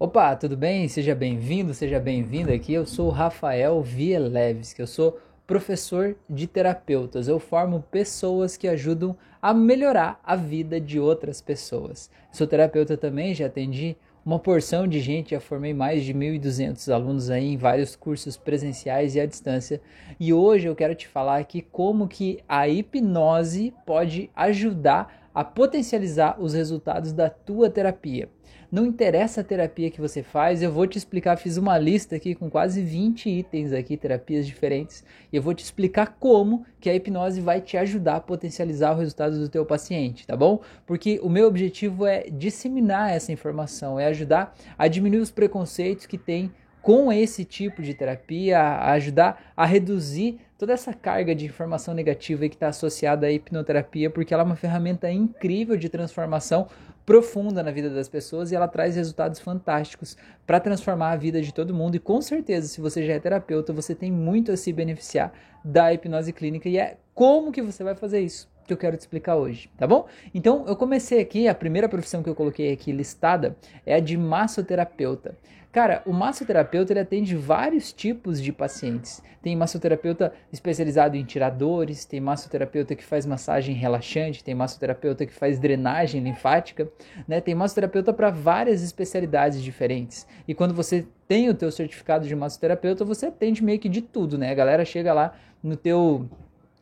Opa, tudo bem? Seja bem-vindo, seja bem-vinda aqui. Eu sou Rafael Vieleves, que eu sou professor de terapeutas. Eu formo pessoas que ajudam a melhorar a vida de outras pessoas. Sou terapeuta também, já atendi uma porção de gente, já formei mais de 1.200 alunos aí em vários cursos presenciais e à distância. E hoje eu quero te falar aqui como que a hipnose pode ajudar a potencializar os resultados da tua terapia. Não interessa a terapia que você faz, eu vou te explicar, fiz uma lista aqui com quase 20 itens aqui, terapias diferentes, e eu vou te explicar como que a hipnose vai te ajudar a potencializar o resultado do teu paciente, tá bom? Porque o meu objetivo é disseminar essa informação, é ajudar a diminuir os preconceitos que tem com esse tipo de terapia, a ajudar a reduzir toda essa carga de informação negativa que está associada à hipnoterapia, porque ela é uma ferramenta incrível de transformação profunda na vida das pessoas e ela traz resultados fantásticos para transformar a vida de todo mundo. E com certeza, se você já é terapeuta, você tem muito a se beneficiar da hipnose clínica e é como que você vai fazer isso que eu quero te explicar hoje, tá bom? Então, eu comecei aqui, a primeira profissão que eu coloquei aqui listada é a de massoterapeuta. Cara, o massoterapeuta ele atende vários tipos de pacientes. Tem massoterapeuta especializado em tiradores, tem massoterapeuta que faz massagem relaxante, tem massoterapeuta que faz drenagem linfática, né? Tem massoterapeuta para várias especialidades diferentes. E quando você tem o teu certificado de massoterapeuta, você atende meio que de tudo, né? A galera chega lá no teu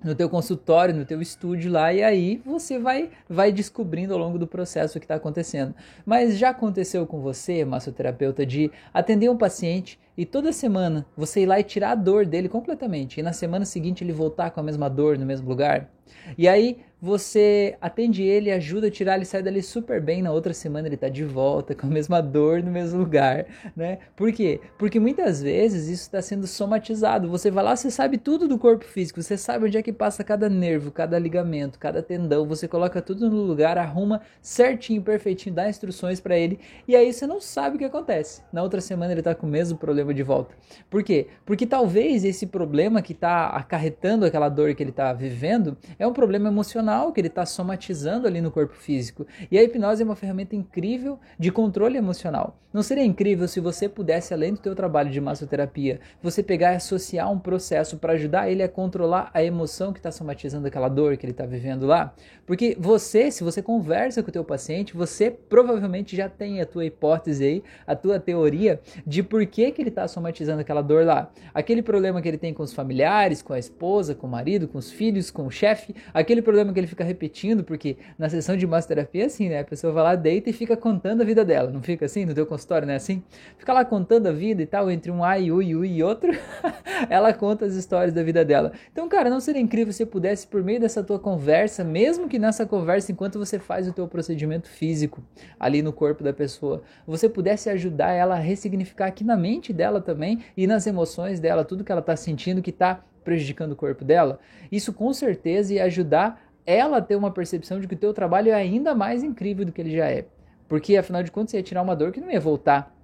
no teu consultório, no teu estúdio lá, e aí você vai, vai descobrindo ao longo do processo o que está acontecendo. Mas já aconteceu com você, massoterapeuta, de atender um paciente e toda semana você ir lá e tirar a dor dele completamente, e na semana seguinte ele voltar com a mesma dor no mesmo lugar? E aí você atende ele, ajuda a tirar, ele sai dali super bem, na outra semana ele tá de volta com a mesma dor no mesmo lugar, né? Por quê? Porque muitas vezes isso está sendo somatizado. Você vai lá, você sabe tudo do corpo físico, você sabe onde é que passa cada nervo, cada ligamento, cada tendão, você coloca tudo no lugar, arruma certinho, perfeitinho, dá instruções para ele, e aí você não sabe o que acontece. Na outra semana ele tá com o mesmo problema de volta. Por quê? Porque talvez esse problema que tá acarretando aquela dor que ele tá vivendo é um problema emocional que ele está somatizando ali no corpo físico. E a hipnose é uma ferramenta incrível de controle emocional. Não seria incrível se você pudesse, além do teu trabalho de massoterapia, você pegar e associar um processo para ajudar ele a controlar a emoção que está somatizando aquela dor que ele está vivendo lá? Porque você, se você conversa com o teu paciente, você provavelmente já tem a tua hipótese aí, a tua teoria de por que, que ele está somatizando aquela dor lá. Aquele problema que ele tem com os familiares, com a esposa, com o marido, com os filhos, com o chefe, aquele problema que ele fica repetindo, porque na sessão de massoterapia é assim, né? A pessoa vai lá, deita e fica contando a vida dela. Não fica assim no teu consultório, não é assim? Fica lá contando a vida e tal, entre um ai, ui, ui e outro, ela conta as histórias da vida dela. Então, cara, não seria incrível se pudesse, por meio dessa tua conversa, mesmo que nessa conversa, enquanto você faz o teu procedimento físico ali no corpo da pessoa, você pudesse ajudar ela a ressignificar aqui na mente dela também e nas emoções dela, tudo que ela está sentindo que está prejudicando o corpo dela, isso com certeza ia ajudar ela a ter uma percepção de que o teu trabalho é ainda mais incrível do que ele já é. Porque afinal de contas você ia tirar uma dor que não ia voltar.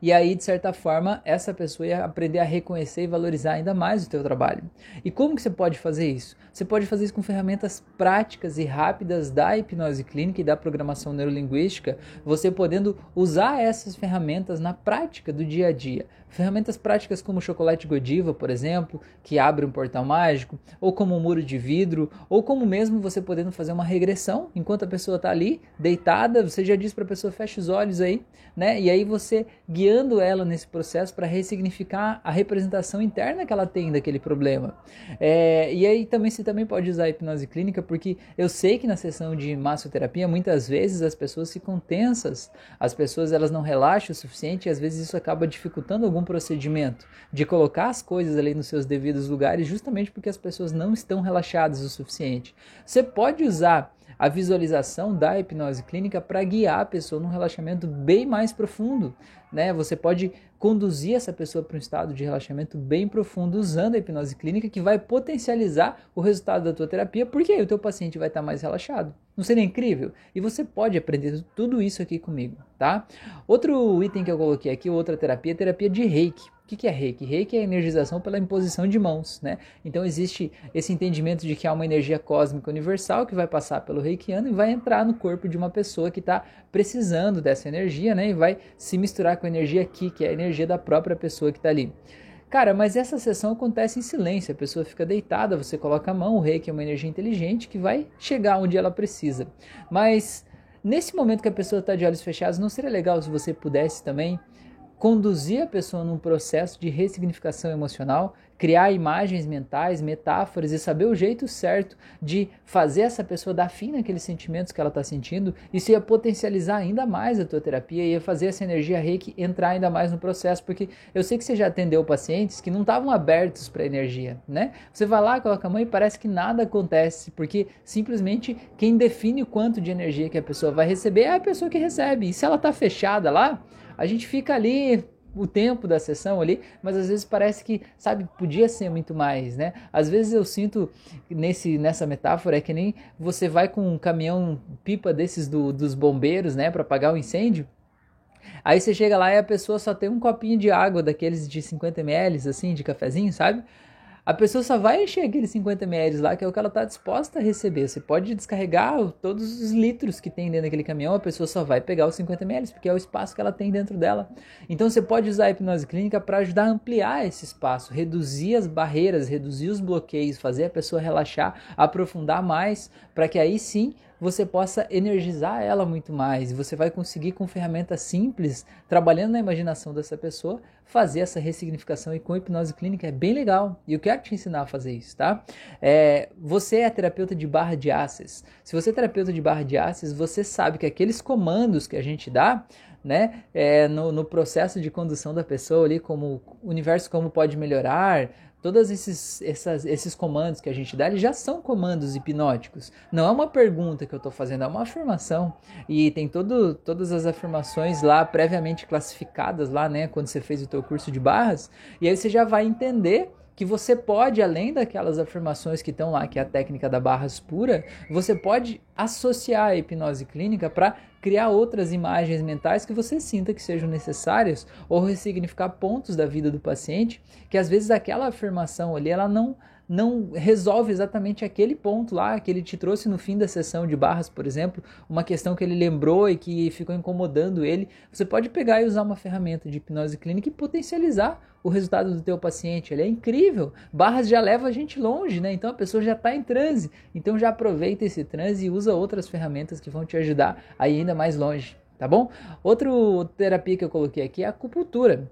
E aí, de certa forma, essa pessoa ia aprender a reconhecer e valorizar ainda mais o teu trabalho. E como que você pode fazer isso? Você pode fazer isso com ferramentas práticas e rápidas da hipnose clínica e da programação neurolinguística, você podendo usar essas ferramentas na prática do dia a dia. Ferramentas práticas como o chocolate Godiva, por exemplo, que abre um portal mágico, ou como um muro de vidro, ou como mesmo você podendo fazer uma regressão enquanto a pessoa está ali deitada, você já diz para a pessoa fecha os olhos aí, né? E aí você guiando ela nesse processo para ressignificar a representação interna que ela tem daquele problema. É, e aí também você também pode usar a hipnose clínica, porque eu sei que na sessão de massoterapia muitas vezes as pessoas ficam tensas, as pessoas elas não relaxam o suficiente e às vezes isso acaba dificultando algum procedimento de colocar as coisas ali nos seus devidos lugares, justamente porque as pessoas não estão relaxadas o suficiente. Você pode usar a visualização da hipnose clínica para guiar a pessoa num relaxamento bem mais profundo, né? Você pode conduzir essa pessoa para um estado de relaxamento bem profundo usando a hipnose clínica que vai potencializar o resultado da tua terapia, porque aí o teu paciente vai estar mais relaxado. Não seria incrível? E você pode aprender tudo isso aqui comigo, tá? Outro item que eu coloquei aqui, outra terapia, é terapia de Reiki. O que, que é reiki? Reiki é energização pela imposição de mãos, né? Então existe esse entendimento de que há uma energia cósmica universal que vai passar pelo reikiano e vai entrar no corpo de uma pessoa que está precisando dessa energia, né? E vai se misturar com a energia aqui, que é a energia da própria pessoa que está ali. Cara, mas essa sessão acontece em silêncio, a pessoa fica deitada, você coloca a mão, o reiki é uma energia inteligente que vai chegar onde ela precisa. Mas nesse momento que a pessoa está de olhos fechados, não seria legal se você pudesse também conduzir a pessoa num processo de ressignificação emocional, criar imagens mentais, metáforas e saber o jeito certo de fazer essa pessoa dar fim naqueles sentimentos que ela está sentindo, isso ia potencializar ainda mais a tua terapia, ia fazer essa energia reiki entrar ainda mais no processo, porque eu sei que você já atendeu pacientes que não estavam abertos para energia, né? Você vai lá, coloca a mão e parece que nada acontece, porque simplesmente quem define o quanto de energia que a pessoa vai receber é a pessoa que recebe. E se ela está fechada lá, a gente fica ali o tempo da sessão ali, mas às vezes parece que, sabe, podia ser muito mais, né? Às vezes eu sinto nesse nessa metáfora é que nem você vai com um caminhão pipa desses do, dos bombeiros, né, para apagar o incêndio. Aí você chega lá e a pessoa só tem um copinho de água daqueles de 50 ml, assim, de cafezinho, sabe? A pessoa só vai encher aqueles 50 ml lá, que é o que ela está disposta a receber. Você pode descarregar todos os litros que tem dentro daquele caminhão, a pessoa só vai pegar os 50 ml, porque é o espaço que ela tem dentro dela. Então você pode usar a hipnose clínica para ajudar a ampliar esse espaço, reduzir as barreiras, reduzir os bloqueios, fazer a pessoa relaxar, aprofundar mais, para que aí sim você possa energizar ela muito mais. Você vai conseguir, com ferramentas simples, trabalhando na imaginação dessa pessoa, fazer essa ressignificação. E com hipnose clínica é bem legal. E eu quero te ensinar a fazer isso, tá? É, você é terapeuta de barra de access. Se você é terapeuta de barra de access, você sabe que aqueles comandos que a gente dá né, é, no, no, processo de condução da pessoa ali, como o universo como pode melhorar, Todos esses, essas, esses comandos que a gente dá, eles já são comandos hipnóticos. Não é uma pergunta que eu estou fazendo, é uma afirmação. E tem todo, todas as afirmações lá previamente classificadas lá, né? Quando você fez o teu curso de barras. E aí você já vai entender que você pode, além daquelas afirmações que estão lá, que é a técnica da barras pura, você pode associar a hipnose clínica para criar outras imagens mentais que você sinta que sejam necessárias ou ressignificar pontos da vida do paciente, que às vezes aquela afirmação ali ela não não resolve exatamente aquele ponto lá que ele te trouxe no fim da sessão de barras, por exemplo, uma questão que ele lembrou e que ficou incomodando ele. Você pode pegar e usar uma ferramenta de hipnose clínica e potencializar o resultado do teu paciente. Ele é incrível. Barras já leva a gente longe, né? Então a pessoa já está em transe. Então já aproveita esse transe e usa outras ferramentas que vão te ajudar a ir ainda mais longe, tá bom? Outra terapia que eu coloquei aqui é a acupuntura.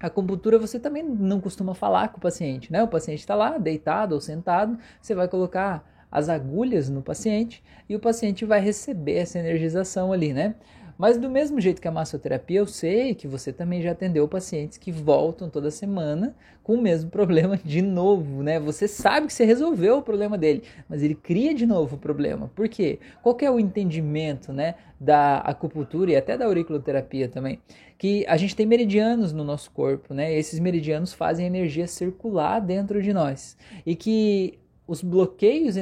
A acupuntura você também não costuma falar com o paciente, né? O paciente está lá, deitado ou sentado, você vai colocar as agulhas no paciente e o paciente vai receber essa energização ali, né? Mas do mesmo jeito que a massoterapia, eu sei que você também já atendeu pacientes que voltam toda semana com o mesmo problema de novo, né? Você sabe que você resolveu o problema dele, mas ele cria de novo o problema. Por quê? Qual é o entendimento, né, da acupuntura e até da auriculoterapia também? Que a gente tem meridianos no nosso corpo, né? E esses meridianos fazem a energia circular dentro de nós. E que os bloqueios,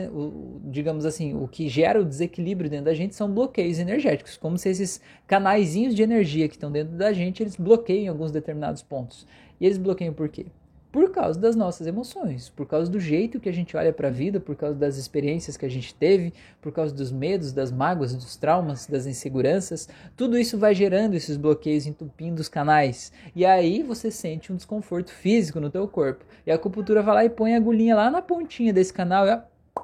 digamos assim, o que gera o desequilíbrio dentro da gente são bloqueios energéticos, como se esses canaizinhos de energia que estão dentro da gente, eles bloqueiam alguns determinados pontos. E eles bloqueiam por quê? Por causa das nossas emoções, por causa do jeito que a gente olha para a vida, por causa das experiências que a gente teve, por causa dos medos, das mágoas, dos traumas, das inseguranças. Tudo isso vai gerando esses bloqueios, entupindo os canais. E aí você sente um desconforto físico no teu corpo. E a acupuntura vai lá e põe a agulhinha lá na pontinha desse canal e ó,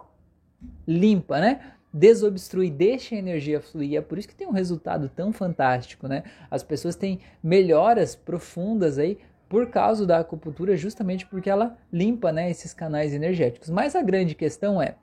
limpa, né? desobstrui, deixa a energia fluir. É por isso que tem um resultado tão fantástico, né? As pessoas têm melhoras profundas aí por causa da acupuntura, justamente porque ela limpa né, esses canais energéticos. Mas a grande questão é,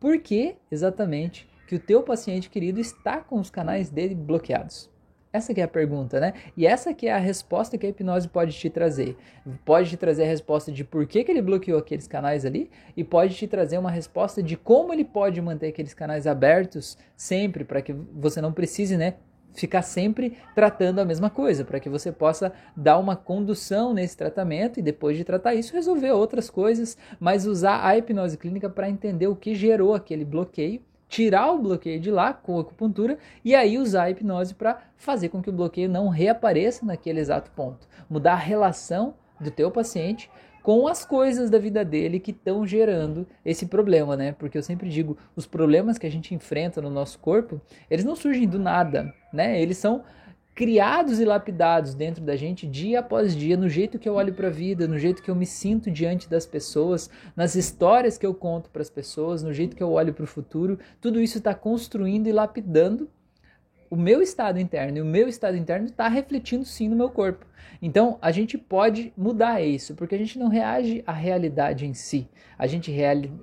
por que exatamente que o teu paciente querido está com os canais dele bloqueados? Essa é a pergunta, né? E essa que é a resposta que a hipnose pode te trazer. Pode te trazer a resposta de por que, que ele bloqueou aqueles canais ali e pode te trazer uma resposta de como ele pode manter aqueles canais abertos sempre para que você não precise, né, ficar sempre tratando a mesma coisa, para que você possa dar uma condução nesse tratamento e depois de tratar isso resolver outras coisas, mas usar a hipnose clínica para entender o que gerou aquele bloqueio, tirar o bloqueio de lá com acupuntura e aí usar a hipnose para fazer com que o bloqueio não reapareça naquele exato ponto, mudar a relação do teu paciente com as coisas da vida dele que estão gerando esse problema, né? Porque eu sempre digo, os problemas que a gente enfrenta no nosso corpo, eles não surgem do nada, né? Eles são criados e lapidados dentro da gente dia após dia, no jeito que eu olho para a vida, no jeito que eu me sinto diante das pessoas, nas histórias que eu conto para as pessoas, no jeito que eu olho para o futuro, tudo isso está construindo e lapidando o meu estado interno e o meu estado interno está refletindo sim no meu corpo. Então a gente pode mudar isso, porque a gente não reage à realidade em si, a gente,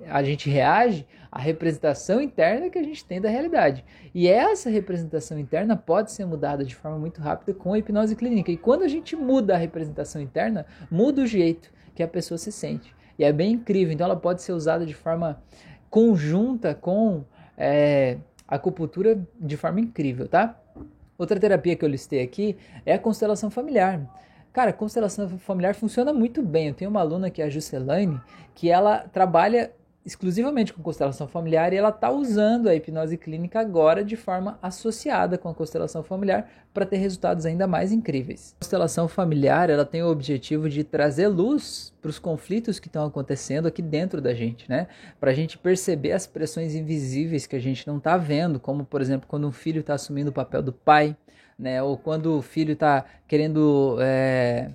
a gente reage à representação interna que a gente tem da realidade. E essa representação interna pode ser mudada de forma muito rápida com a hipnose clínica. E quando a gente muda a representação interna, muda o jeito que a pessoa se sente. E é bem incrível, então ela pode ser usada de forma conjunta com. É, acupuntura de forma incrível, tá? Outra terapia que eu listei aqui é a constelação familiar. Cara, constelação familiar funciona muito bem. Eu tenho uma aluna que é a Juscelane, que ela trabalha exclusivamente com constelação familiar e ela está usando a hipnose clínica agora de forma associada com a constelação familiar para ter resultados ainda mais incríveis. A constelação familiar ela tem o objetivo de trazer luz para os conflitos que estão acontecendo aqui dentro da gente, né? Para a gente perceber as pressões invisíveis que a gente não está vendo, como por exemplo quando um filho está assumindo o papel do pai, né? Ou quando o filho está querendo é,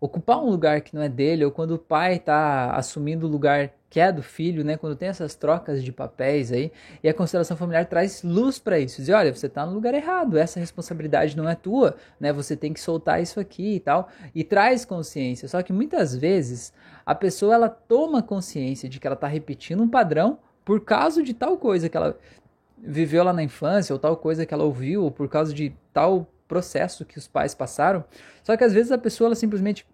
ocupar um lugar que não é dele, ou quando o pai está assumindo o lugar que é do filho, né? Quando tem essas trocas de papéis aí, e a constelação familiar traz luz para isso. Diz, olha, você está no lugar errado, essa responsabilidade não é tua, né? Você tem que soltar isso aqui e tal, e traz consciência. Só que muitas vezes a pessoa ela toma consciência de que ela está repetindo um padrão por causa de tal coisa que ela viveu lá na infância, ou tal coisa que ela ouviu, ou por causa de tal processo que os pais passaram. Só que às vezes a pessoa ela simplesmente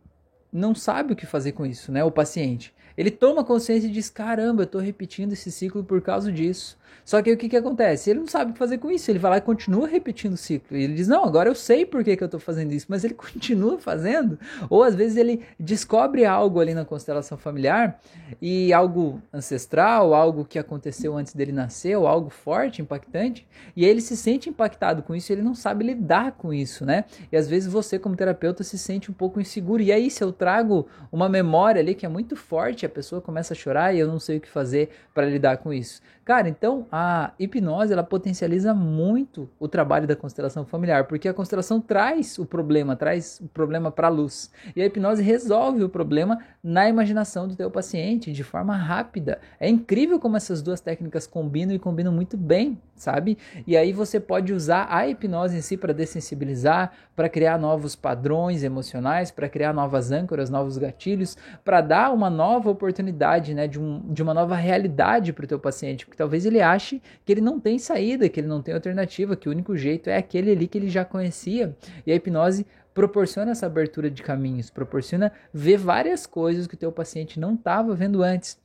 não sabe o que fazer com isso, né? O paciente. Ele toma consciência e diz: caramba, eu estou repetindo esse ciclo por causa disso. Só que o que, que acontece? Ele não sabe o que fazer com isso. Ele vai lá e continua repetindo o ciclo. E ele diz: não, agora eu sei por que, que eu estou fazendo isso. Mas ele continua fazendo. Ou às vezes ele descobre algo ali na constelação familiar e algo ancestral, algo que aconteceu antes dele nascer, ou algo forte, impactante. E aí ele se sente impactado com isso ele não sabe lidar com isso, né? E às vezes você, como terapeuta, se sente um pouco inseguro. E aí, se eu trago uma memória ali que é muito forte, a pessoa começa a chorar e eu não sei o que fazer para lidar com isso. Cara, então a hipnose ela potencializa muito o trabalho da constelação familiar, porque a constelação traz o problema, traz o problema para a luz. E a hipnose resolve o problema na imaginação do teu paciente de forma rápida. É incrível como essas duas técnicas combinam e combinam muito bem, sabe? E aí você pode usar a hipnose em si para dessensibilizar, para criar novos padrões emocionais, para criar novas âncoras, novos gatilhos, para dar uma nova oportunidade, né, de, um, de uma nova realidade para o teu paciente porque talvez ele ache que ele não tem saída, que ele não tem alternativa, que o único jeito é aquele ali que ele já conhecia. E a hipnose proporciona essa abertura de caminhos, proporciona ver várias coisas que o teu paciente não estava vendo antes.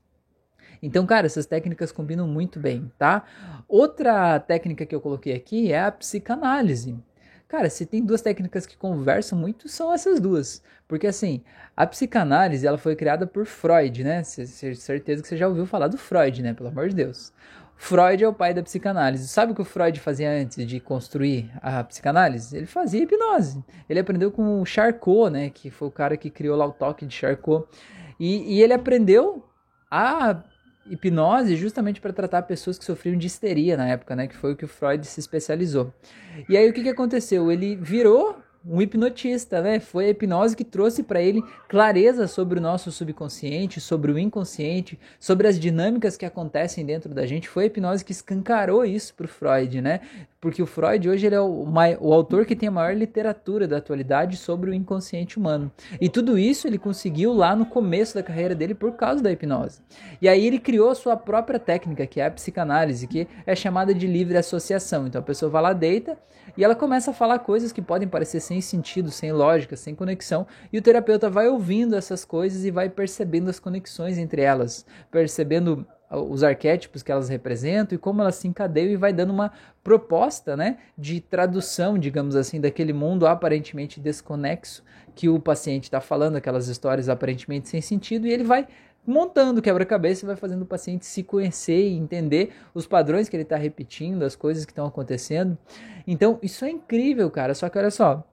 Então, cara, essas técnicas combinam muito bem, tá? Outra técnica que eu coloquei aqui é a psicanálise. Cara, se tem duas técnicas que conversam muito, são essas duas. Porque assim, a psicanálise ela foi criada por Freud, né? Certeza que você já ouviu falar do Freud, né? Pelo amor de Deus. Freud é o pai da psicanálise. Sabe o que o Freud fazia antes de construir a psicanálise? Ele fazia hipnose. Ele aprendeu com o Charcot, né? Que foi o cara que criou lá o toque de Charcot. E, e ele aprendeu a hipnose justamente para tratar pessoas que sofriam de histeria na época, né? Que foi o que o Freud se especializou. E aí o que, que aconteceu? Ele virou um hipnotista, né? Foi a hipnose que trouxe para ele clareza sobre o nosso subconsciente, sobre o inconsciente, sobre as dinâmicas que acontecem dentro da gente. Foi a hipnose que escancarou isso para o Freud, né? Porque o Freud hoje ele é o, o autor que tem a maior literatura da atualidade sobre o inconsciente humano. E tudo isso ele conseguiu lá no começo da carreira dele por causa da hipnose. E aí ele criou a sua própria técnica, que é a psicanálise, que é chamada de livre associação. Então a pessoa vai lá, deita e ela começa a falar coisas que podem parecer sem sentido, sem lógica, sem conexão, e o terapeuta vai ouvindo essas coisas e vai percebendo as conexões entre elas, percebendo os arquétipos que elas representam e como elas se encadeiam e vai dando uma proposta, né, de tradução, digamos assim, daquele mundo aparentemente desconexo que o paciente está falando, aquelas histórias aparentemente sem sentido, e ele vai montando quebra-cabeça e vai fazendo o paciente se conhecer e entender os padrões que ele está repetindo, as coisas que estão acontecendo. Então, isso é incrível, cara. Só que olha só,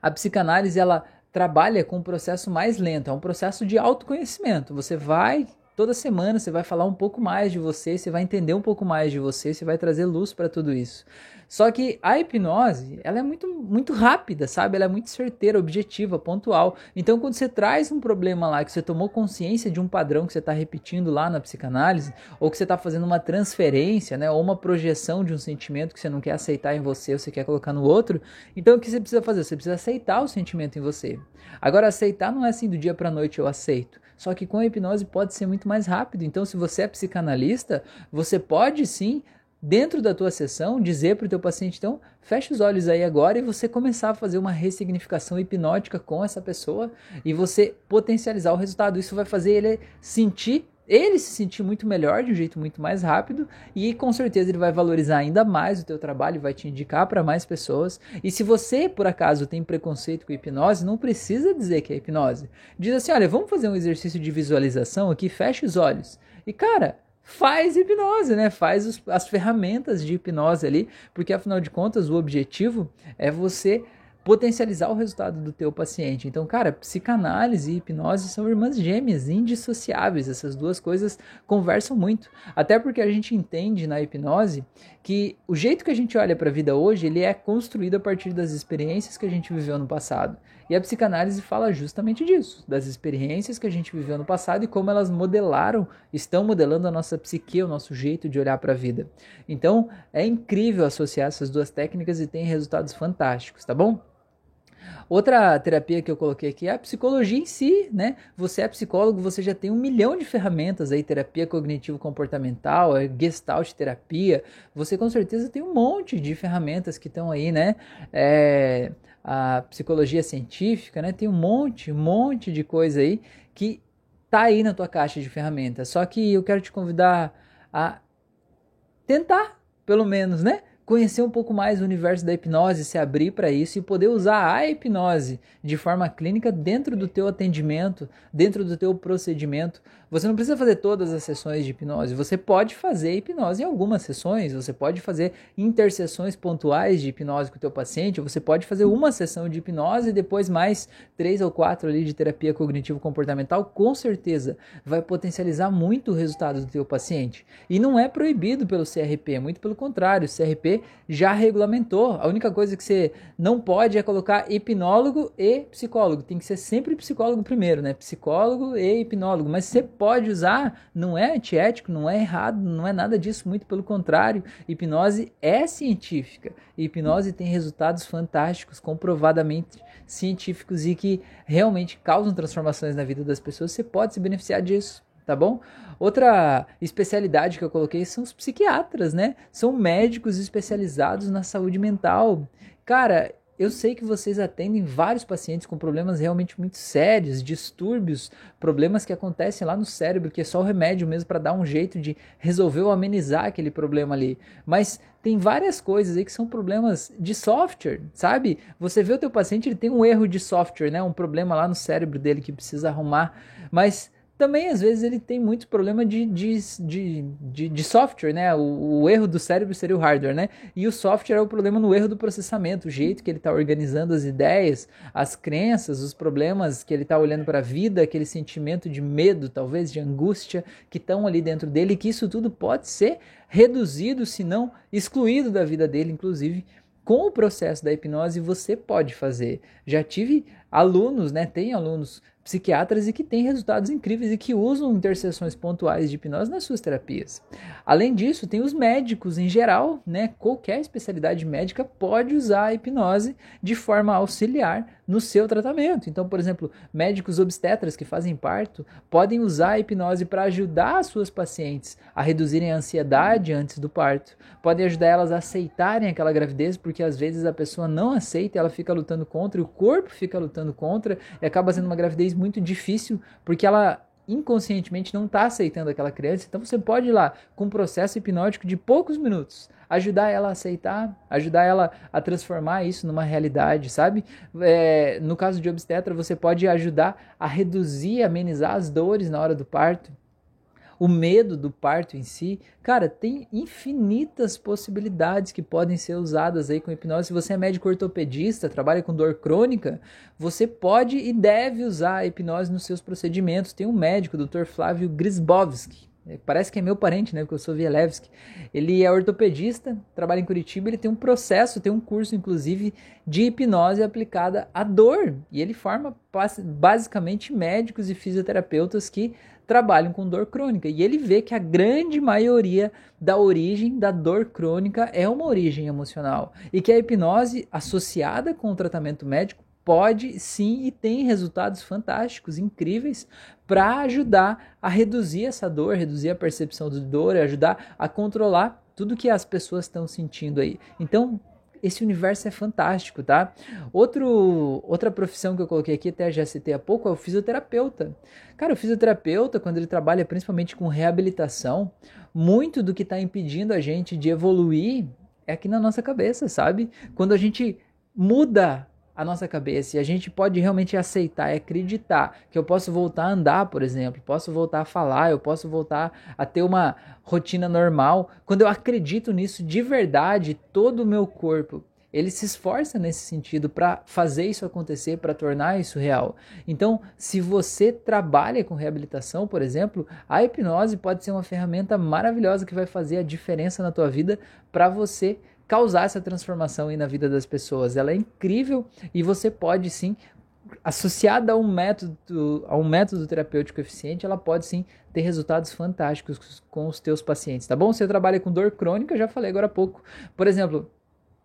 a psicanálise ela trabalha com um processo mais lento, é um processo de autoconhecimento. Você vai toda semana você vai falar um pouco mais de você, você vai entender um pouco mais de você, você vai trazer luz para tudo isso. Só que a hipnose, ela é muito, muito rápida, sabe? Ela é muito certeira, objetiva, pontual. Então, quando você traz um problema lá, que você tomou consciência de um padrão que você está repetindo lá na psicanálise, ou que você está fazendo uma transferência, né? Ou uma projeção de um sentimento que você não quer aceitar em você, ou você quer colocar no outro, então o que você precisa fazer? Você precisa aceitar o sentimento em você. Agora, aceitar não é assim do dia para noite eu aceito. Só que com a hipnose pode ser muito mais rápido. Então, se você é psicanalista, você pode sim dentro da tua sessão, dizer para o teu paciente, então, fecha os olhos aí agora e você começar a fazer uma ressignificação hipnótica com essa pessoa e você potencializar o resultado. Isso vai fazer ele sentir, ele se sentir muito melhor, de um jeito muito mais rápido e com certeza ele vai valorizar ainda mais o teu trabalho, vai te indicar para mais pessoas. E se você, por acaso, tem preconceito com hipnose, não precisa dizer que é hipnose. Diz assim, olha, vamos fazer um exercício de visualização aqui, fecha os olhos. E cara, faz hipnose, né? Faz os, as ferramentas de hipnose ali, porque afinal de contas o objetivo é você potencializar o resultado do teu paciente. Então, cara, psicanálise e hipnose são irmãs gêmeas, indissociáveis. Essas duas coisas conversam muito. Até porque a gente entende na hipnose que o jeito que a gente olha para a vida hoje, ele é construído a partir das experiências que a gente viveu no passado. E a psicanálise fala justamente disso, das experiências que a gente viveu no passado e como elas modelaram, estão modelando a nossa psique, o nosso jeito de olhar para a vida. Então, é incrível associar essas duas técnicas e tem resultados fantásticos, tá bom? Outra terapia que eu coloquei aqui é a psicologia em si, né? Você é psicólogo, você já tem um milhão de ferramentas aí, terapia cognitivo-comportamental, é gestalt terapia, você com certeza tem um monte de ferramentas que estão aí, né? É, a psicologia científica, né? Tem um monte, um monte de coisa aí que tá aí na tua caixa de ferramentas. Só que eu quero te convidar a tentar, pelo menos, né? conhecer um pouco mais o universo da hipnose, se abrir para isso e poder usar a hipnose de forma clínica dentro do teu atendimento, dentro do teu procedimento. Você não precisa fazer todas as sessões de hipnose, você pode fazer hipnose em algumas sessões, você pode fazer interseções pontuais de hipnose com o teu paciente, você pode fazer uma sessão de hipnose e depois mais três ou quatro ali de terapia cognitivo comportamental, com certeza vai potencializar muito o resultado do teu paciente. E não é proibido pelo CRP, muito pelo contrário, o CRP já regulamentou. A única coisa que você não pode é colocar hipnólogo e psicólogo. Tem que ser sempre psicólogo primeiro, né? Psicólogo e hipnólogo. Mas você pode usar, não é antiético, não é errado, não é nada disso, muito pelo contrário. Hipnose é científica. Hipnose tem resultados fantásticos, comprovadamente científicos e que realmente causam transformações na vida das pessoas. Você pode se beneficiar disso tá bom? Outra especialidade que eu coloquei são os psiquiatras, né? São médicos especializados na saúde mental. Cara, eu sei que vocês atendem vários pacientes com problemas realmente muito sérios, distúrbios, problemas que acontecem lá no cérebro, que é só o remédio mesmo para dar um jeito de resolver ou amenizar aquele problema ali. Mas tem várias coisas aí que são problemas de software, sabe? Você vê o teu paciente, ele tem um erro de software, né? Um problema lá no cérebro dele que precisa arrumar, mas também às vezes ele tem muito problema de, de, de, de, de software, né? O, o, erro do cérebro seria o hardware, né? E o software é o problema no erro do processamento, o jeito que ele está organizando as ideias, as crenças, os problemas que ele está olhando para a vida, aquele sentimento de medo, talvez de angústia que estão ali dentro dele, que isso tudo pode ser reduzido, se não excluído da vida dele, inclusive com o processo da hipnose você pode fazer. Já tive alunos, né? Tem alunos psiquiatras e que têm resultados incríveis e que usam interseções pontuais de hipnose nas suas terapias. Além disso, tem os médicos em geral, né? Qualquer especialidade médica pode usar a hipnose de forma auxiliar no seu tratamento. Então, por exemplo, médicos obstetras que fazem parto podem usar a hipnose para ajudar as suas pacientes a reduzirem a ansiedade antes do parto, podem ajudar elas a aceitarem aquela gravidez, porque às vezes a pessoa não aceita, ela fica lutando contra, e o corpo fica lutando contra e acaba sendo uma gravidez muito difícil porque ela inconscientemente não está aceitando aquela criança. Então você pode ir lá com um processo hipnótico de poucos minutos, ajudar ela a aceitar, ajudar ela a transformar isso numa realidade, sabe? É, no caso de obstetra, você pode ajudar a reduzir, amenizar as dores na hora do parto. O medo do parto em si. Cara, tem infinitas possibilidades que podem ser usadas aí com hipnose. Se você é médico ortopedista, trabalha com dor crônica, você pode e deve usar a hipnose nos seus procedimentos. Tem um médico, o Dr. Flávio Grisbowski, Parece que é meu parente, né? Porque eu sou Vielewski. Ele é ortopedista, trabalha em Curitiba. Ele tem um processo, tem um curso, inclusive, de hipnose aplicada à dor. E ele forma basicamente médicos e fisioterapeutas que trabalham com dor crônica. E ele vê que a grande maioria da origem da dor crônica é uma origem emocional. E que a hipnose associada com o tratamento médico pode sim e tem resultados fantásticos, incríveis, para ajudar a reduzir essa dor, reduzir a percepção de dor, ajudar a controlar tudo que as pessoas estão sentindo aí. Então, esse universo é fantástico, tá? Outro, outra profissão que eu coloquei aqui, até já citei há pouco, é o fisioterapeuta. Cara, o fisioterapeuta, quando ele trabalha principalmente com reabilitação, muito do que está impedindo a gente de evoluir é aqui na nossa cabeça, sabe? Quando a gente muda a nossa cabeça e a gente pode realmente aceitar e acreditar que eu posso voltar a andar, por exemplo, posso voltar a falar, eu posso voltar a ter uma rotina normal. Quando eu acredito nisso de verdade, todo o meu corpo ele se esforça nesse sentido para fazer isso acontecer, para tornar isso real. Então, se você trabalha com reabilitação, por exemplo, a hipnose pode ser uma ferramenta maravilhosa que vai fazer a diferença na tua vida para você causar essa transformação aí na vida das pessoas. Ela é incrível e você pode sim associada a um método a um método terapêutico eficiente, ela pode sim ter resultados fantásticos com os teus pacientes, tá bom? Você trabalha com dor crônica, já falei agora há pouco. Por exemplo,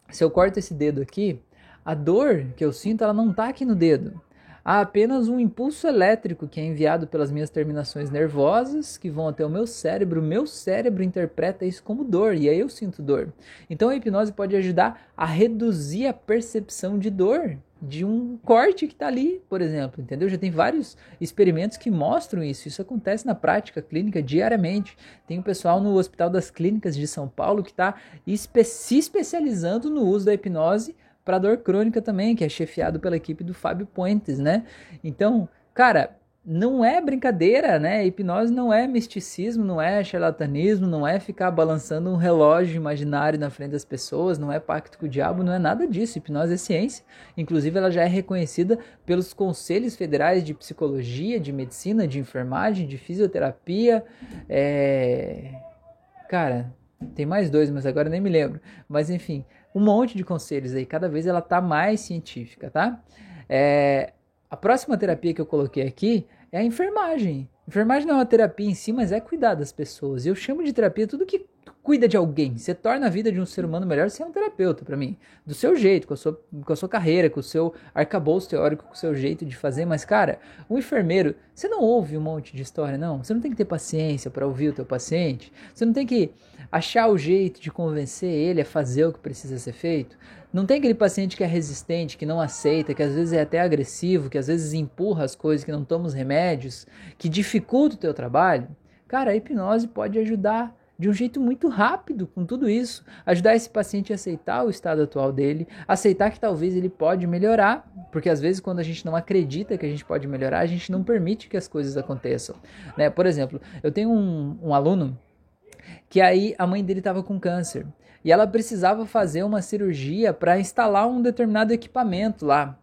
se eu corto esse dedo aqui, a dor que eu sinto, ela não está aqui no dedo há apenas um impulso elétrico que é enviado pelas minhas terminações nervosas que vão até o meu cérebro. O meu cérebro interpreta isso como dor e aí eu sinto dor. Então a hipnose pode ajudar a reduzir a percepção de dor de um corte que está ali, por exemplo, entendeu? Já tem vários experimentos que mostram isso. Isso acontece na prática clínica diariamente. Tem um pessoal no Hospital das Clínicas de São Paulo que está se especializando no uso da hipnose para dor crônica também, que é chefiado pela equipe do Fábio Puentes, né? Então, cara, não é brincadeira, né? Hipnose não é misticismo, não é charlatanismo, não é ficar balançando um relógio imaginário na frente das pessoas, não é pacto com o diabo, não é nada disso. Hipnose é ciência. Inclusive, ela já é reconhecida pelos conselhos federais de psicologia, de medicina, de enfermagem, de fisioterapia. É... Cara, tem mais dois, mas agora nem me lembro. Mas enfim, um monte de conselhos aí, cada vez ela tá mais científica, tá? É, a próxima terapia que eu coloquei aqui é a enfermagem. Enfermagem não é uma terapia em si, mas é cuidar das pessoas. Eu chamo de terapia tudo que cuida de alguém. Você torna a vida de um ser humano melhor, você é um terapeuta para mim. Do seu jeito, com a, sua, com a sua carreira, com o seu arcabouço teórico, com o seu jeito de fazer. Mas, cara, um enfermeiro, você não ouve um monte de história, não. Você não tem que ter paciência para ouvir o teu paciente. Você não tem que achar o jeito de convencer ele a fazer o que precisa ser feito. Não tem aquele paciente que é resistente, que não aceita, que às vezes é até agressivo, que às vezes empurra as coisas, que não toma os remédios, que dificulta o teu trabalho. Cara, a hipnose pode ajudar de um jeito muito rápido com tudo isso, ajudar esse paciente a aceitar o estado atual dele, aceitar que talvez ele pode melhorar, porque às vezes quando a gente não acredita que a gente pode melhorar, a gente não permite que as coisas aconteçam. Né? Por exemplo, eu tenho um, um aluno que aí a mãe dele estava com câncer e ela precisava fazer uma cirurgia para instalar um determinado equipamento lá.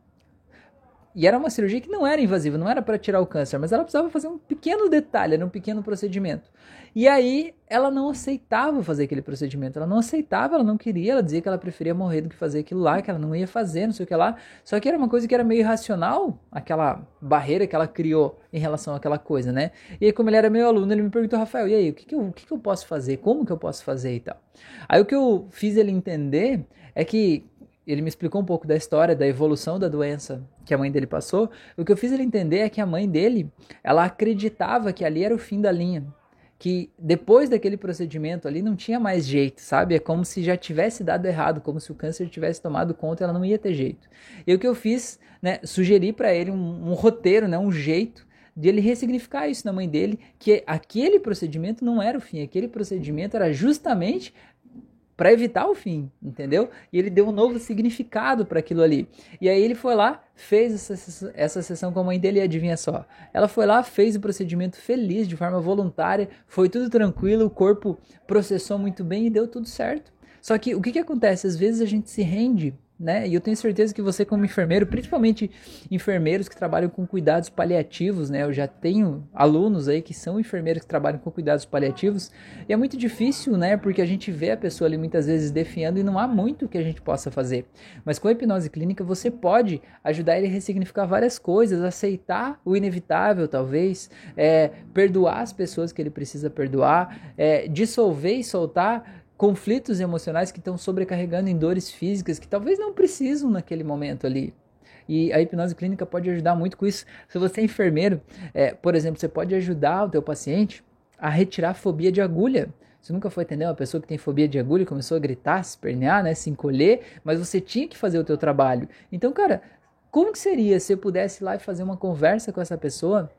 E era uma cirurgia que não era invasiva, não era para tirar o câncer, mas ela precisava fazer um pequeno detalhe, era um pequeno procedimento. E aí ela não aceitava fazer aquele procedimento, ela não aceitava, ela não queria, ela dizia que ela preferia morrer do que fazer aquilo lá, que ela não ia fazer, não sei o que lá. Só que era uma coisa que era meio irracional, aquela barreira que ela criou em relação àquela coisa, né? E aí, como ele era meu aluno, ele me perguntou, Rafael, e aí, o que, que, eu, o que, que eu posso fazer? Como que eu posso fazer e tal? Aí o que eu fiz ele entender é que ele me explicou um pouco da história, da evolução da doença que a mãe dele passou. O que eu fiz ele entender é que a mãe dele, ela acreditava que ali era o fim da linha. Que depois daquele procedimento ali não tinha mais jeito, sabe? É como se já tivesse dado errado, como se o câncer tivesse tomado conta ela não ia ter jeito. E o que eu fiz, né, sugeri para ele um, um roteiro, né, um jeito de ele ressignificar isso na mãe dele, que aquele procedimento não era o fim, aquele procedimento era justamente para evitar o fim, entendeu? E ele deu um novo significado para aquilo ali. E aí ele foi lá, fez essa, essa sessão com a mãe dele e adivinha só. Ela foi lá, fez o procedimento feliz, de forma voluntária, foi tudo tranquilo, o corpo processou muito bem e deu tudo certo. Só que o que, que acontece? Às vezes a gente se rende né? E eu tenho certeza que você, como enfermeiro, principalmente enfermeiros que trabalham com cuidados paliativos, né? Eu já tenho alunos aí que são enfermeiros que trabalham com cuidados paliativos e é muito difícil, né? Porque a gente vê a pessoa ali muitas vezes definhando e não há muito que a gente possa fazer. Mas com a hipnose clínica você pode ajudar ele a ressignificar várias coisas, aceitar o inevitável, talvez, é, perdoar as pessoas que ele precisa perdoar, é, dissolver e soltar conflitos emocionais que estão sobrecarregando em dores físicas que talvez não precisam naquele momento ali. E a hipnose clínica pode ajudar muito com isso. Se você é enfermeiro, é, por exemplo, você pode ajudar o teu paciente a retirar a fobia de agulha. Você nunca foi entender uma pessoa que tem fobia de agulha começou a gritar, se espernear, né, se encolher, mas você tinha que fazer o teu trabalho. Então, cara, como que seria se eu pudesse ir lá e fazer uma conversa com essa pessoa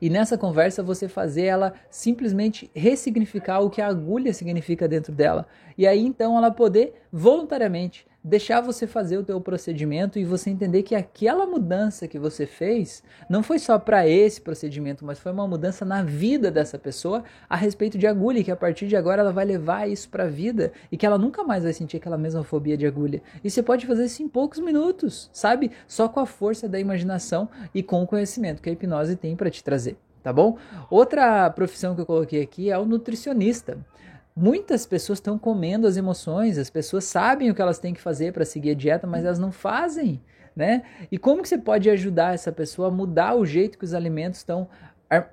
e nessa conversa você fazer ela simplesmente ressignificar o que a agulha significa dentro dela. E aí então ela poder voluntariamente deixar você fazer o teu procedimento e você entender que aquela mudança que você fez não foi só para esse procedimento, mas foi uma mudança na vida dessa pessoa a respeito de agulha, e que a partir de agora ela vai levar isso para a vida e que ela nunca mais vai sentir aquela mesma fobia de agulha. E você pode fazer isso em poucos minutos, sabe? Só com a força da imaginação e com o conhecimento que a hipnose tem para te trazer, tá bom? Outra profissão que eu coloquei aqui é o nutricionista. Muitas pessoas estão comendo as emoções, as pessoas sabem o que elas têm que fazer para seguir a dieta, mas elas não fazem, né? E como que você pode ajudar essa pessoa a mudar o jeito que os alimentos estão,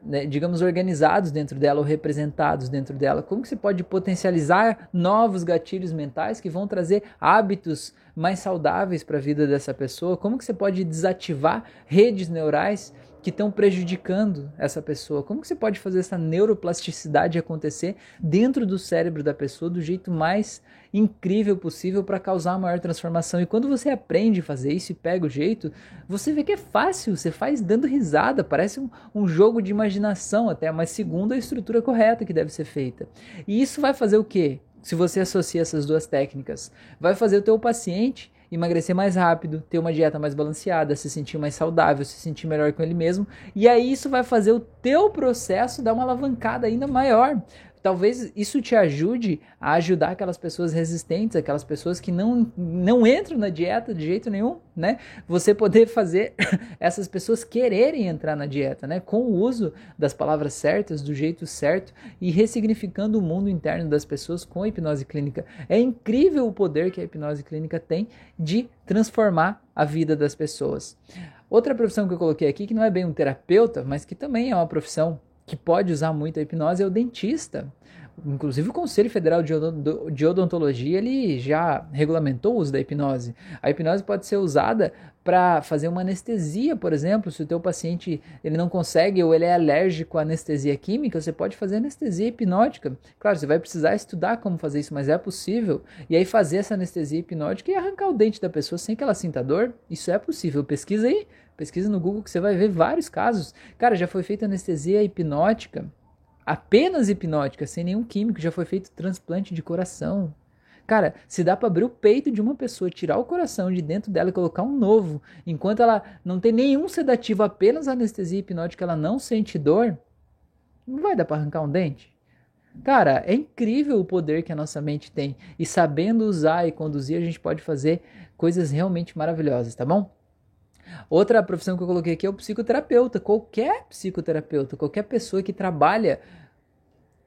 né, digamos, organizados dentro dela ou representados dentro dela? Como que você pode potencializar novos gatilhos mentais que vão trazer hábitos mais saudáveis para a vida dessa pessoa? Como que você pode desativar redes neurais que estão prejudicando essa pessoa? Como que você pode fazer essa neuroplasticidade acontecer dentro do cérebro da pessoa do jeito mais incrível possível para causar a maior transformação? E quando você aprende a fazer isso e pega o jeito, você vê que é fácil, você faz dando risada, parece um, um jogo de imaginação até, mas segundo a estrutura correta que deve ser feita. E isso vai fazer o quê? Se você associa essas duas técnicas, vai fazer o teu paciente emagrecer mais rápido, ter uma dieta mais balanceada, se sentir mais saudável, se sentir melhor com ele mesmo. E aí isso vai fazer o teu processo dar uma alavancada ainda maior talvez isso te ajude a ajudar aquelas pessoas resistentes, aquelas pessoas que não, não entram na dieta de jeito nenhum, né? Você poder fazer essas pessoas quererem entrar na dieta, né? Com o uso das palavras certas, do jeito certo e ressignificando o mundo interno das pessoas com a hipnose clínica. É incrível o poder que a hipnose clínica tem de transformar a vida das pessoas. Outra profissão que eu coloquei aqui, que não é bem um terapeuta, mas que também é uma profissão que pode usar muito a hipnose é o dentista. Inclusive o Conselho Federal de Odontologia ele já regulamentou o uso da hipnose. A hipnose pode ser usada para fazer uma anestesia, por exemplo, se o teu paciente ele não consegue ou ele é alérgico à anestesia química, você pode fazer anestesia hipnótica. Claro, você vai precisar estudar como fazer isso, mas é possível. E aí fazer essa anestesia hipnótica e arrancar o dente da pessoa sem que ela sinta dor, isso é possível. Pesquisa aí, Pesquisa no Google que você vai ver vários casos. Cara, já foi feita anestesia hipnótica, apenas hipnótica, sem nenhum químico, já foi feito transplante de coração. Cara, se dá para abrir o peito de uma pessoa, tirar o coração de dentro dela e colocar um novo, enquanto ela não tem nenhum sedativo, apenas anestesia hipnótica, ela não sente dor, não vai dar para arrancar um dente. Cara, é incrível o poder que a nossa mente tem. E sabendo usar e conduzir, a gente pode fazer coisas realmente maravilhosas, tá bom? Outra profissão que eu coloquei aqui é o psicoterapeuta. Qualquer psicoterapeuta, qualquer pessoa que trabalha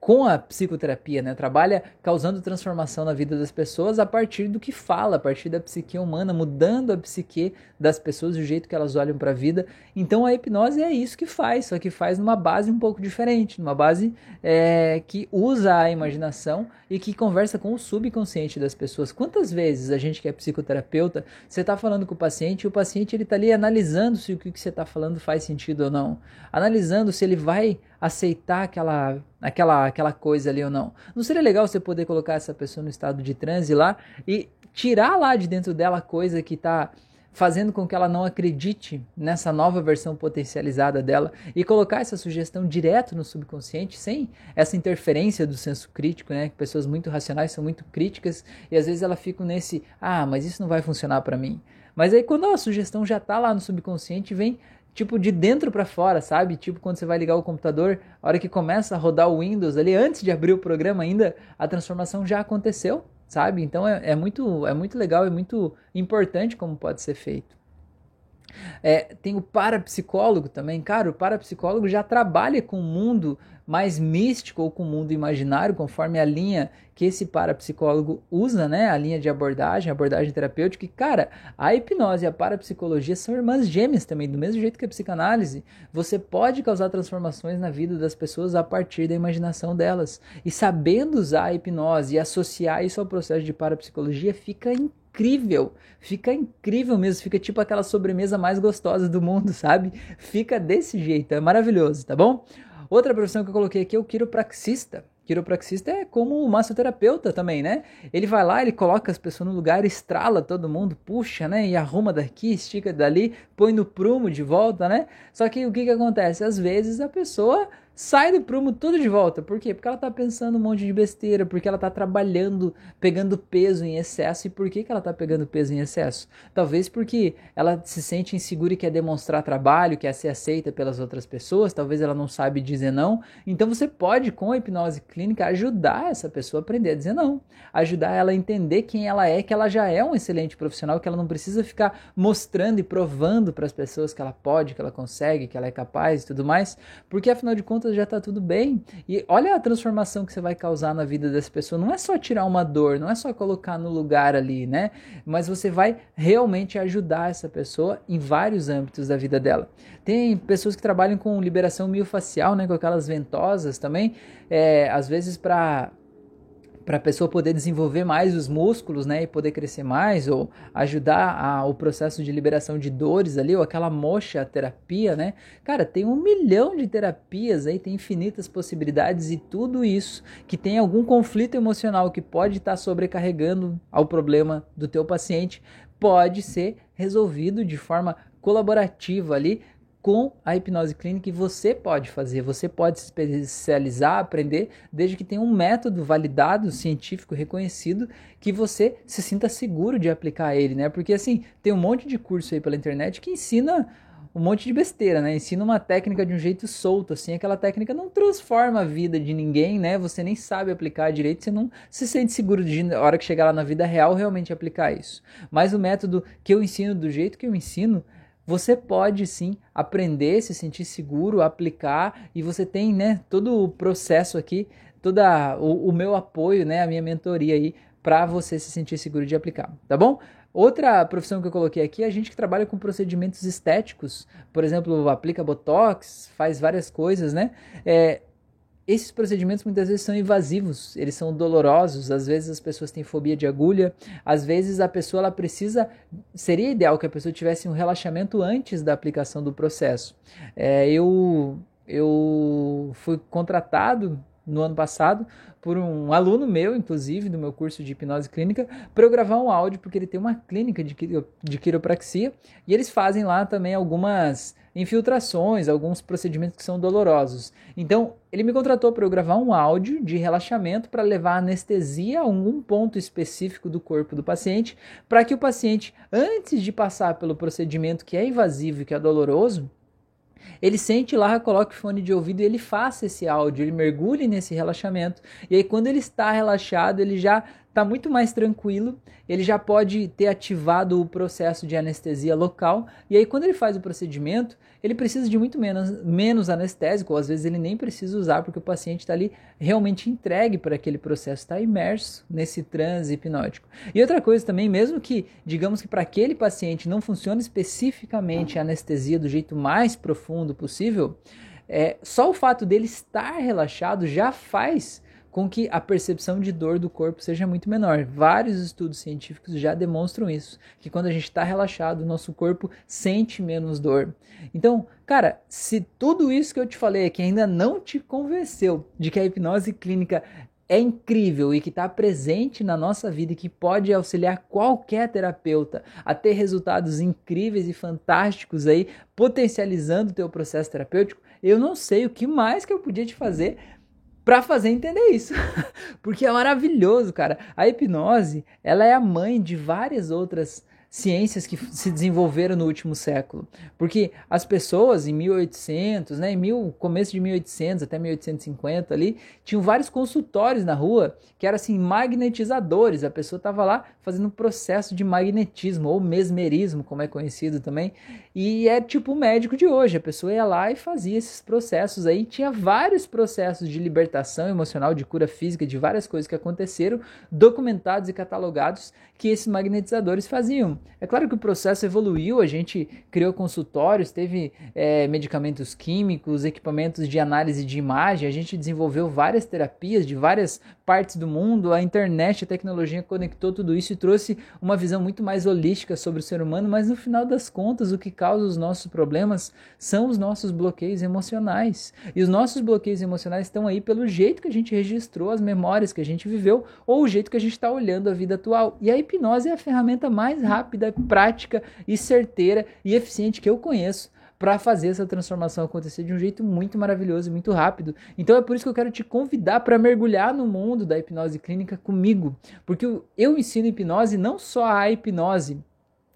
com a psicoterapia, né? Trabalha causando transformação na vida das pessoas a partir do que fala, a partir da psique humana, mudando a psique das pessoas, o jeito que elas olham para a vida. Então a hipnose é isso que faz, só que faz numa base um pouco diferente, numa base é, que usa a imaginação e que conversa com o subconsciente das pessoas. Quantas vezes a gente que é psicoterapeuta, você está falando com o paciente e o paciente ele está ali analisando se o que você está falando faz sentido ou não, analisando se ele vai aceitar aquela, aquela, aquela coisa ali ou não. Não seria legal você poder colocar essa pessoa no estado de transe lá e tirar lá de dentro dela a coisa que está fazendo com que ela não acredite nessa nova versão potencializada dela e colocar essa sugestão direto no subconsciente, sem essa interferência do senso crítico, né? Pessoas muito racionais são muito críticas e às vezes elas ficam nesse, ah, mas isso não vai funcionar para mim. Mas aí quando a sugestão já está lá no subconsciente, vem tipo de dentro para fora, sabe? Tipo quando você vai ligar o computador, a hora que começa a rodar o Windows ali, antes de abrir o programa ainda, a transformação já aconteceu, sabe? Então é, é muito, é muito legal, é muito importante como pode ser feito. É, tem o parapsicólogo também, cara, o parapsicólogo já trabalha com o mundo mais místico ou com o mundo imaginário, conforme a linha que esse parapsicólogo usa, né? A linha de abordagem, abordagem terapêutica. E, cara, a hipnose e a parapsicologia são irmãs gêmeas também, do mesmo jeito que a psicanálise. Você pode causar transformações na vida das pessoas a partir da imaginação delas. E sabendo usar a hipnose e associar isso ao processo de parapsicologia, fica incrível. Fica incrível mesmo, fica tipo aquela sobremesa mais gostosa do mundo, sabe? Fica desse jeito, é maravilhoso, tá bom? Outra profissão que eu coloquei aqui é o quiropraxista. Quiropraxista é como o massoterapeuta também, né? Ele vai lá, ele coloca as pessoas no lugar, estrala todo mundo, puxa, né? E arruma daqui, estica dali, põe no prumo de volta, né? Só que o que, que acontece? Às vezes a pessoa sai do prumo tudo de volta. Por quê? Porque ela tá pensando um monte de besteira, porque ela tá trabalhando, pegando peso em excesso. E por que, que ela tá pegando peso em excesso? Talvez porque ela se sente insegura e quer demonstrar trabalho, quer ser aceita pelas outras pessoas, talvez ela não sabe dizer não. Então você pode, com a hipnose clínica, ajudar essa pessoa a aprender a dizer não. Ajudar ela a entender quem ela é, que ela já é um excelente profissional, que ela não precisa ficar mostrando e provando para as pessoas que ela pode, que ela consegue, que ela é capaz e tudo mais. Porque afinal de contas, contas já está tudo bem. E olha a transformação que você vai causar na vida dessa pessoa. Não é só tirar uma dor, não é só colocar no lugar ali, né? Mas você vai realmente ajudar essa pessoa em vários âmbitos da vida dela. Tem pessoas que trabalham com liberação miofacial, né? Com aquelas ventosas também. É, às vezes para para a pessoa poder desenvolver mais os músculos, né, e poder crescer mais, ou ajudar a, o processo de liberação de dores ali, ou aquela mocha terapia, né? Cara, tem um milhão de terapias aí, tem infinitas possibilidades e tudo isso que tem algum conflito emocional que pode estar tá sobrecarregando ao problema do teu paciente, pode ser resolvido de forma colaborativa ali com a hipnose clínica e você pode fazer, você pode se especializar, aprender, desde que tenha um método validado, científico, reconhecido, que você se sinta seguro de aplicar ele, né? Porque assim, tem um monte de curso aí pela internet que ensina um monte de besteira, né? Ensina uma técnica de um jeito solto, assim, aquela técnica não transforma a vida de ninguém, né? Você nem sabe aplicar direito, você não se sente seguro de, na hora que chegar lá na vida real, realmente aplicar isso. Mas o método que eu ensino, do jeito que eu ensino, você pode sim aprender, se sentir seguro, aplicar e você tem, né, todo o processo aqui, toda o, o meu apoio, né, a minha mentoria aí para você se sentir seguro de aplicar, tá bom? Outra profissão que eu coloquei aqui é a gente que trabalha com procedimentos estéticos, por exemplo, aplica botox, faz várias coisas, né? É, esses procedimentos muitas vezes são invasivos, eles são dolorosos, às vezes as pessoas têm fobia de agulha, às vezes a pessoa ela precisa, seria ideal que a pessoa tivesse um relaxamento antes da aplicação do processo. É, eu, eu fui contratado no ano passado por um aluno meu, inclusive, do meu curso de hipnose clínica, para eu gravar um áudio, porque ele tem uma clínica de, de quiropraxia e eles fazem lá também algumas infiltrações, alguns procedimentos que são dolorosos. Então, ele me contratou para eu gravar um áudio de relaxamento para levar anestesia a algum ponto específico do corpo do paciente, para que o paciente, antes de passar pelo procedimento que é invasivo e que é doloroso, ele sente lá, coloca o fone de ouvido e ele faça esse áudio, ele mergulhe nesse relaxamento. E aí, quando ele está relaxado, ele já está muito mais tranquilo, ele já pode ter ativado o processo de anestesia local, e aí quando ele faz o procedimento, ele precisa de muito menos, menos anestésico, ou às vezes ele nem precisa usar, porque o paciente está ali realmente entregue para aquele processo, está imerso nesse transe hipnótico. E outra coisa também, mesmo que, digamos que para aquele paciente não funcione especificamente a anestesia do jeito mais profundo possível, é, só o fato dele estar relaxado já faz com que a percepção de dor do corpo seja muito menor. Vários estudos científicos já demonstram isso, que quando a gente está relaxado, o nosso corpo sente menos dor. Então, cara, se tudo isso que eu te falei aqui ainda não te convenceu de que a hipnose clínica é incrível e que está presente na nossa vida e que pode auxiliar qualquer terapeuta a ter resultados incríveis e fantásticos aí, potencializando o teu processo terapêutico, eu não sei o que mais que eu podia te fazer para fazer entender isso. Porque é maravilhoso, cara. A hipnose, ela é a mãe de várias outras ciências que se desenvolveram no último século. Porque as pessoas em 1800, né, em mil, começo de 1800 até 1850 ali, tinham vários consultórios na rua que eram assim magnetizadores. A pessoa estava lá fazendo um processo de magnetismo ou mesmerismo, como é conhecido também. E é tipo o médico de hoje. A pessoa ia lá e fazia esses processos aí. Tinha vários processos de libertação emocional, de cura física, de várias coisas que aconteceram, documentados e catalogados que esses magnetizadores faziam. É claro que o processo evoluiu, a gente criou consultórios, teve é, medicamentos químicos, equipamentos de análise de imagem, a gente desenvolveu várias terapias de várias partes do mundo, a internet, a tecnologia conectou tudo isso e trouxe uma visão muito mais holística sobre o ser humano, mas no final das contas, o que causa os nossos problemas são os nossos bloqueios emocionais. E os nossos bloqueios emocionais estão aí pelo jeito que a gente registrou as memórias que a gente viveu ou o jeito que a gente está olhando a vida atual. E a hipnose é a ferramenta mais rápida, prática e certeira e eficiente que eu conheço para fazer essa transformação acontecer de um jeito muito maravilhoso e muito rápido. Então é por isso que eu quero te convidar para mergulhar no mundo da hipnose clínica comigo, porque eu ensino hipnose não só a hipnose,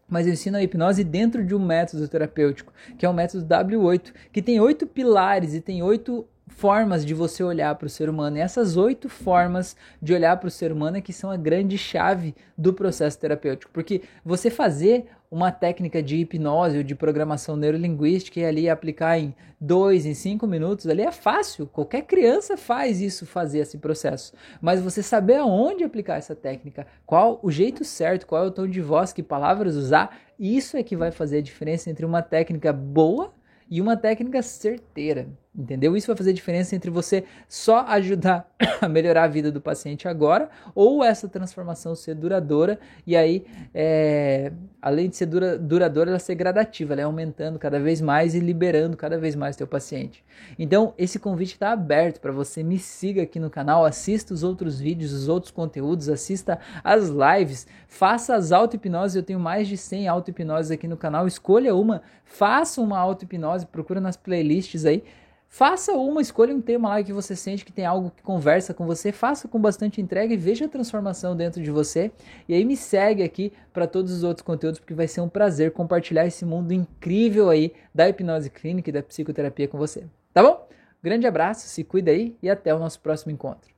mas eu ensino a hipnose dentro de um método terapêutico, que é o método W8, que tem oito pilares e tem oito formas de você olhar para o ser humano. E essas oito formas de olhar para o ser humano é que são a grande chave do processo terapêutico. Porque você fazer uma técnica de hipnose ou de programação neurolinguística e ali aplicar em dois, em cinco minutos, ali é fácil. Qualquer criança faz isso, fazer esse processo. Mas você saber aonde aplicar essa técnica, qual o jeito certo, qual é o tom de voz, que palavras usar, isso é que vai fazer a diferença entre uma técnica boa e uma técnica certeira. Entendeu? Isso vai fazer diferença entre você só ajudar a melhorar a vida do paciente agora ou essa transformação ser duradoura e aí, é, além de ser dura, duradoura, ela ser gradativa, ela é aumentando cada vez mais e liberando cada vez mais teu paciente. Então, esse convite está aberto para você. Me siga aqui no canal, assista os outros vídeos, os outros conteúdos, assista as lives, faça as auto-hipnoses. Eu tenho mais de 100 auto-hipnoses aqui no canal. Escolha uma, faça uma auto-hipnose, procura nas playlists aí Faça uma, escolha um tema lá que você sente que tem algo que conversa com você, faça com bastante entrega e veja a transformação dentro de você. E aí me segue aqui para todos os outros conteúdos, porque vai ser um prazer compartilhar esse mundo incrível aí da hipnose clínica e da psicoterapia com você. Tá bom? Grande abraço, se cuida aí e até o nosso próximo encontro.